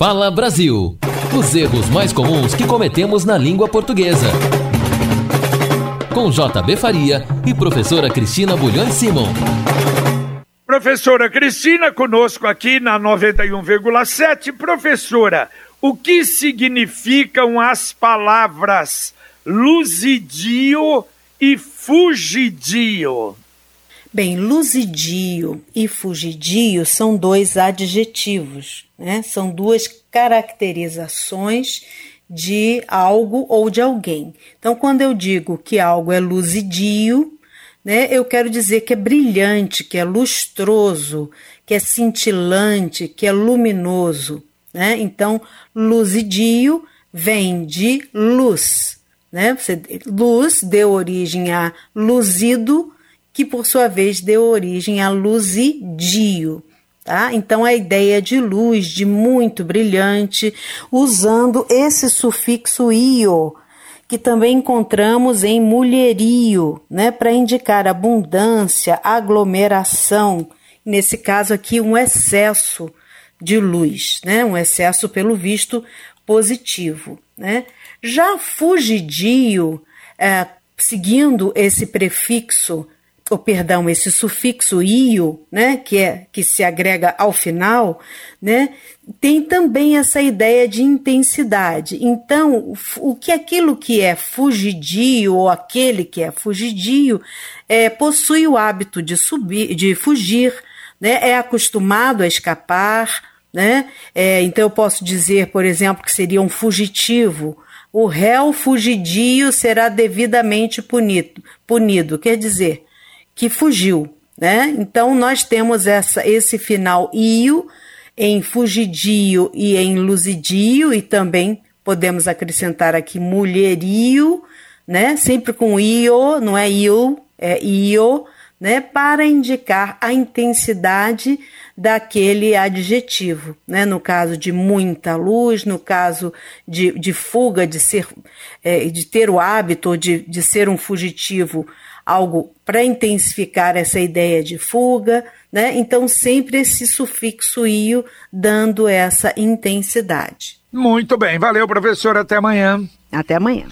Fala Brasil. Os erros mais comuns que cometemos na língua portuguesa. Com JB Faria e professora Cristina Bulhões Simon. Professora Cristina conosco aqui na 91,7. Professora, o que significam as palavras luzidio e fugidio? Bem, luzidio e fugidio são dois adjetivos, né? São duas caracterizações de algo ou de alguém. Então, quando eu digo que algo é luzidio, né, eu quero dizer que é brilhante, que é lustroso, que é cintilante, que é luminoso. Né? Então, luzidio vem de luz. Né? luz deu origem a luzido, que por sua vez deu origem a luzidio. Tá? Então a ideia de luz, de muito brilhante, usando esse sufixo io, que também encontramos em mulherio, né, para indicar abundância, aglomeração, nesse caso aqui um excesso de luz, né, um excesso pelo visto positivo, né. Já fugidio, é, seguindo esse prefixo ou perdão, esse sufixo io, né, que é que se agrega ao final, né, tem também essa ideia de intensidade. Então, o que aquilo que é fugidio ou aquele que é fugidio é, possui o hábito de subir, de fugir, né, é acostumado a escapar, né? É, então eu posso dizer, por exemplo, que seria um fugitivo. O réu fugidio será devidamente punido. Punido, quer dizer, que fugiu, né? Então nós temos essa esse final io em fugidio e em luzidio e também podemos acrescentar aqui mulherio, né? Sempre com io, não é io, é io, né? Para indicar a intensidade daquele adjetivo, né? No caso de muita luz, no caso de, de fuga, de ser, é, de ter o hábito de, de ser um fugitivo algo para intensificar essa ideia de fuga, né? Então sempre esse sufixo io dando essa intensidade. Muito bem, valeu professor, até amanhã. Até amanhã.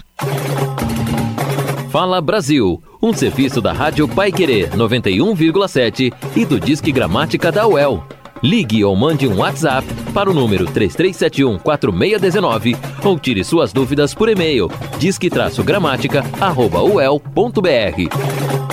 Fala Brasil, um serviço da Rádio Pai Querer 91,7 e do Disque Gramática da UEL. Ligue ou mande um WhatsApp para o número 3371-4619 ou tire suas dúvidas por e-mail disque-gramática.uel.br.